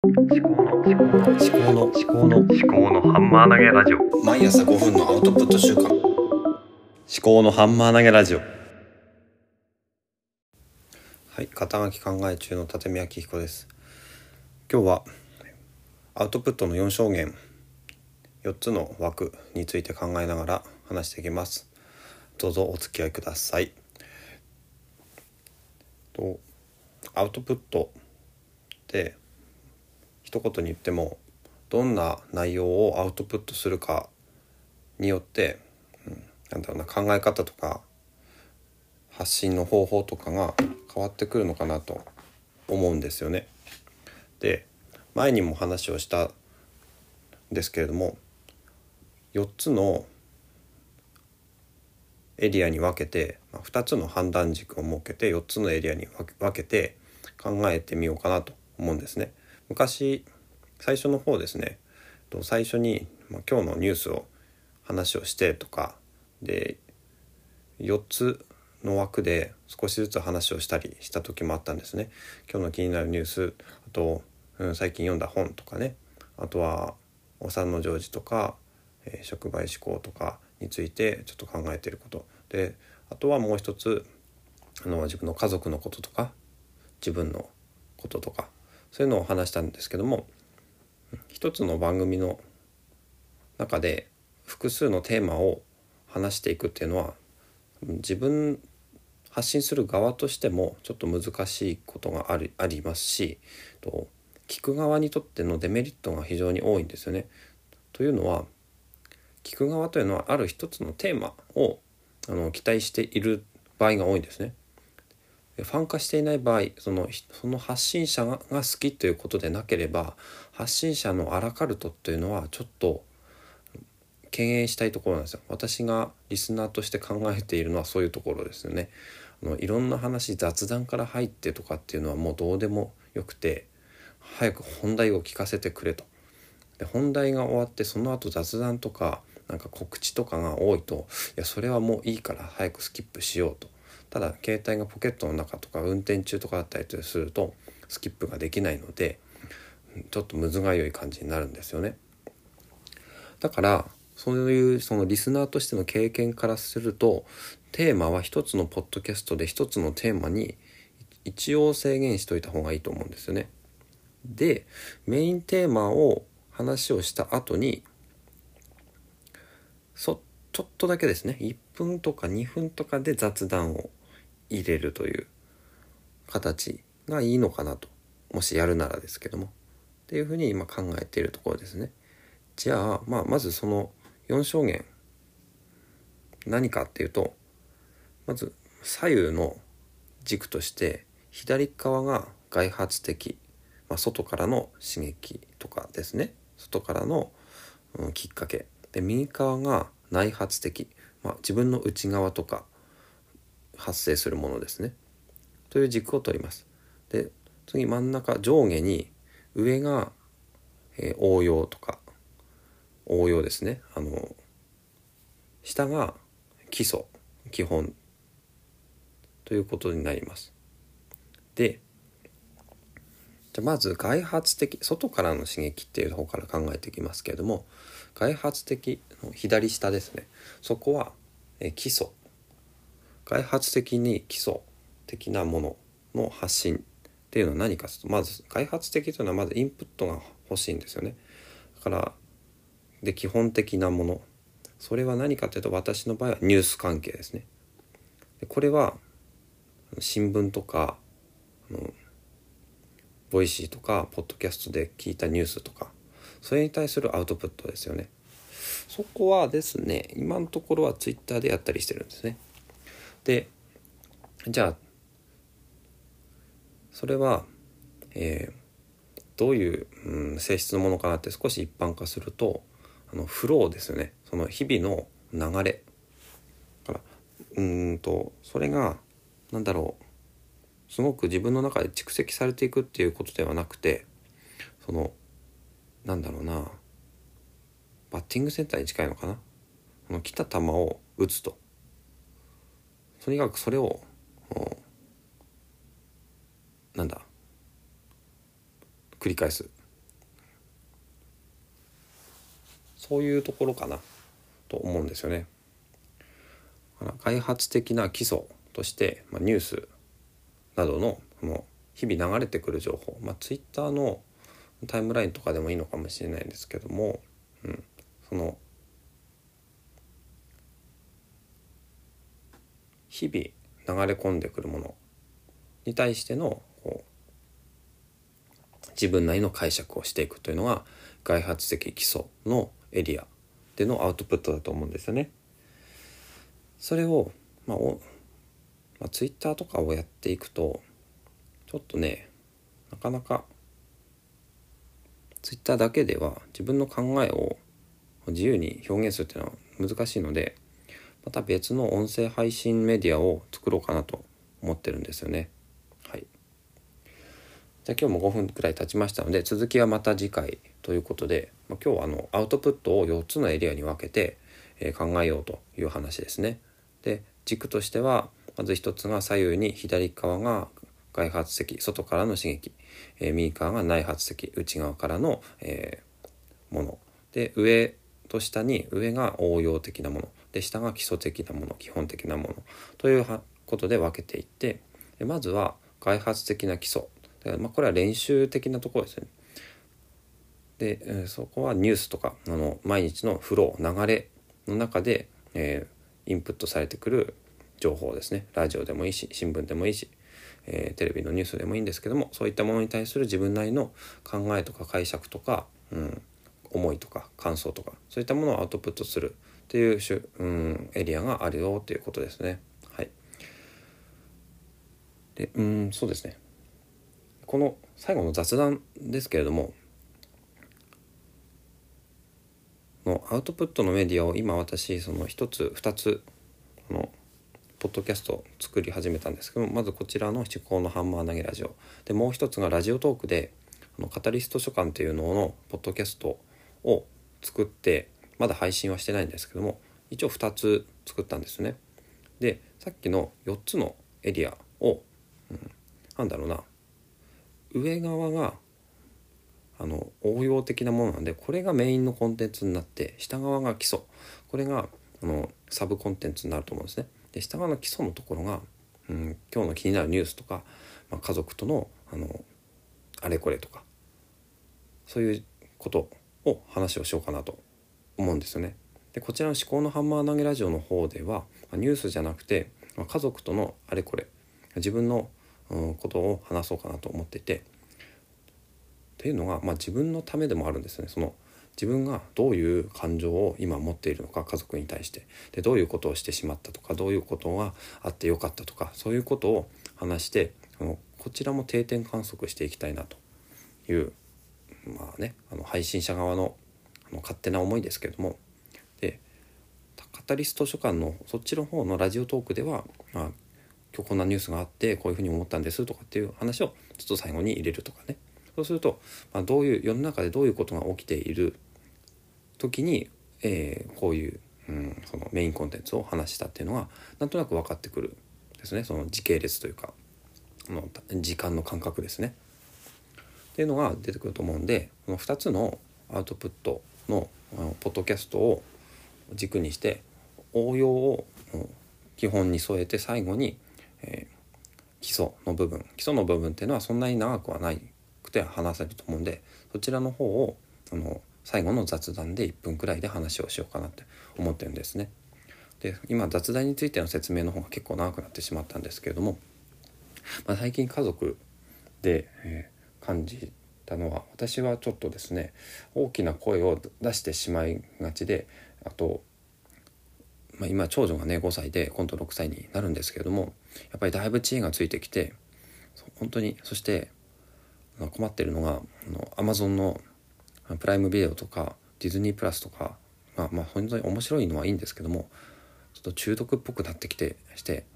思考の思考の思考の思考の思考のハンマー投げラジオ。毎朝5分のアウトプット週間。思考のハンマー投げラジオ。はい肩書き考え中の立見明彦です。今日はアウトプットの4証言。4つの枠について考えながら話していきます。どうぞお付き合いください。とアウトプットって一言に言ってもどんな内容をアウトプットするかによって、うん、なんだろうな考え方とか発信の方法とかが変わってくるのかなと思うんですよね。で前にも話をしたんですけれども4つのエリアに分けて2つの判断軸を設けて4つのエリアに分けて考えてみようかなと思うんですね。昔最初の方ですね最初に、ま、今日のニュースを話をしてとかで4つの枠で少しずつ話をしたりした時もあったんですね。今日の気になるニュースあと、うん、最近読んだ本とかねあとはお産の行事とか、えー触媒思考とかについてちょっと考えてることであとはもう一つあの自分の家族のこととか自分のこととかそういうのを話したんですけども一つの番組の中で複数のテーマを話していくっていうのは自分発信する側としてもちょっと難しいことがあるありますしと聞く側にとってのデメリットが非常に多いんですよね。というのは聞く側というのはある一つのテーマをあの期待している場合が多いんですね。ファン化していない場合そのその発信者が好きということでなければ発信者のアラカルトというのはちょっと敬遠したいところなんですよ。私がリスナーとして考えているのはそういうところですよね。あのいろんな話雑談から入ってとかっていうのはもうどうでもよくて早く本題を聞かせてくれと。で本題が終わってその後雑談とかなんか告知とかが多いといやそれはもういいから早くスキップしようと。ただ携帯がポケットの中とか運転中とかだったりするとスキップができないのでちょっとむずがゆい感じになるんですよね。だからそういうそのリスナーとしての経験からするとテーマは一つのポッドキャストで一つのテーマに一応制限しといた方がいいと思うんですよね。でメインテーマを話をした後にそちょっとだけですね1分とか2分とかで雑談を入れるという形がいいのかなと。もしやるならですけども。っていうふうに今考えているところですね。じゃあ、まあ、まずその4証言。何かっていうとまず左右の軸として左側が外発的、まあ、外からの刺激とかですね。外からの、うん、きっかけ。で右側が内発的、まあ、自分の内側とか発生するものですね。という軸を取ります。で次真ん中上下に上が、えー応用とか応用ですね。あの下が基礎基本。ということになります。でじゃまず外発的外からの刺激っていう方から考えていきますけれども外発的左下ですね。そこはえ基礎。外発的に基礎的なものの発信っていうのは何かというとまず外発的というのはまずインプットが欲しいんですよね。だからで基本的なもの。それは何かというと私の場合はニュース関係ですね。でこれは新聞とかあの Voicy とかポッドキャストで聞いたニュースとかそれに対するアウトプットですよね。そこはですね今のところはツイッターでやったりしてるんですね。でじゃあそれは、えーどういう、うん、性質のものかなって少し一般化するとあのフローですよね。その日々の流れ。からうんとそれがなんだろう。すごく自分の中で蓄積されていくっていうことではなくてそのなんだろうな。バッティングセンターに近いのかな。この来た球を打つと。とにかくそれをなんだ？繰り返す。そういうところかな。と思うんですよね。開発的な基礎として、まあ、ニュースなどのの日々流れてくる情報、まあ、Twitter のタイムラインとかでもいいのかもしれないんですけども、うん、その日々流れ込んでくるものに対してのこう自分なりの解釈をしていくというのが外発的基礎のエリアでのアウトプットだと思うんですよね。それを、まあ、おまあ、ツイッターとかをやっていくとちょっとねなかなかツイッターだけでは自分の考えを自由に表現するっていうのは難しいのでまた別の音声配信メディアを作ろうかなと思ってるんですよね。はい。じゃ今日も5分くらい経ちましたので続きはまた次回ということで、まあ、今日はあのアウトプットを4つのエリアに分けて、え、考えようという話ですね。で軸としてはまず1つが左右に左側が外発的外からの刺激、えー、右側が内発的内側からの、えー、もので上と下に上が応用的なもの。で下が基礎的なもの基本的なもの。ということで分けていってまずは外発的な基礎。まあ、これは練習的なところですね。で、そこはニュースとかあの毎日のフロー流れの中で、えー、インプットされてくる情報ですね。ラジオでもいいし新聞でもいいし、えー、テレビのニュースでもいいんですけどもそういったものに対する自分なりの考えとか解釈とか、うん、思いとか感想とかそういったものをアウトプットするっていう、うん、エリアがあるよということですね。はい、でうんそうですね。この最後の雑談ですけれどものアウトプットのメディアを今私その1つ2つこのポッドキャストを作り始めたんですけどまずこちらの「思考のハンマー投げラジオ」でもう一つがラジオトークであのカタリスト書館というののポッドキャストを作ってまだ配信はしてないんですけども一応2つ作ったんですね。でさっきの4つのエリアを、うん、なんだろうな上側があの応用的なものなんでこれがメインのコンテンツになって下側が基礎これがあのサブコンテンツになると思うんですね。で下側の基礎のところが、うん、今日の気になるニュースとか、まあ、家族とのあのあれこれとかそういうことを話をしようかなと思うんですよね。でこちらの「思考のハンマー投げラジオ」の方ではニュースじゃなくて家族とのあれこれ自分の、ことを話そうかなと思っていてっていうのが、まあ、自分のためでもあるんですね。その自分がどういう感情を今持っているのか家族に対してでどういうことをしてしまったとかどういうことがあってよかったとかそういうことを話してこちらも定点観測していきたいなというまあねあの配信者側のあの勝手な思いですけれどもでカタリスト書館のそっちの方のラジオトークでは、まあ、今日こんなニュースがあってこういうふうに思ったんですとかっていう話をちょっと最後に入れるとかねそうすると、まあ、どういう世の中でどういうことが起きている時に、えー、こういう、うん、そのメインコンテンツを話したっていうのがなんとなく分かってくるですねその時系列というかの時間の感覚ですね。っていうのが出てくると思うんでこの2つのアウトプットのポッドキャストを軸にして応用を基本に添えて最後に、えー、基礎の部分基礎の部分っていうのはそんなに長くはないくて話せると思うんでそちらの方をあの最後の雑談で1分くらいで話をしようかなって思ってるんですね。で今雑談についての説明の方が結構長くなってしまったんですけれども、まあ、最近家族で、えー、感じたのは私はちょっとですね大きな声を出してしまいがちであと、まあ、今長女がね5歳で今度6歳になるんですけれどもやっぱりだいぶ知恵がついてきて本当にそして困ってるのがあの Amazon のプライムビデオとかディズニープラスとかが、まあ、本当に面白いのはいいんですけどもちょっと中毒っぽくなってきてして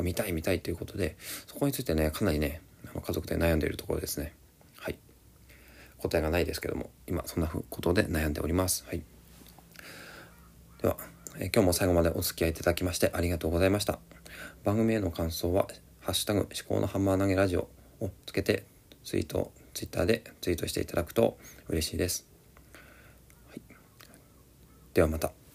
見たい見たいということでそこについてねかなりねあ家族で悩んでいるところですね。はい。答えがないですけども今そんなことで悩んでおります。はい。では、え今日も最後までお付き合いいただきましてありがとうございました。番組への感想は「ハッシュタグ思考のハンマー投げラジオ」をつけてツイートツイッターでツイートしていただくと嬉しいです。はい、ではまた。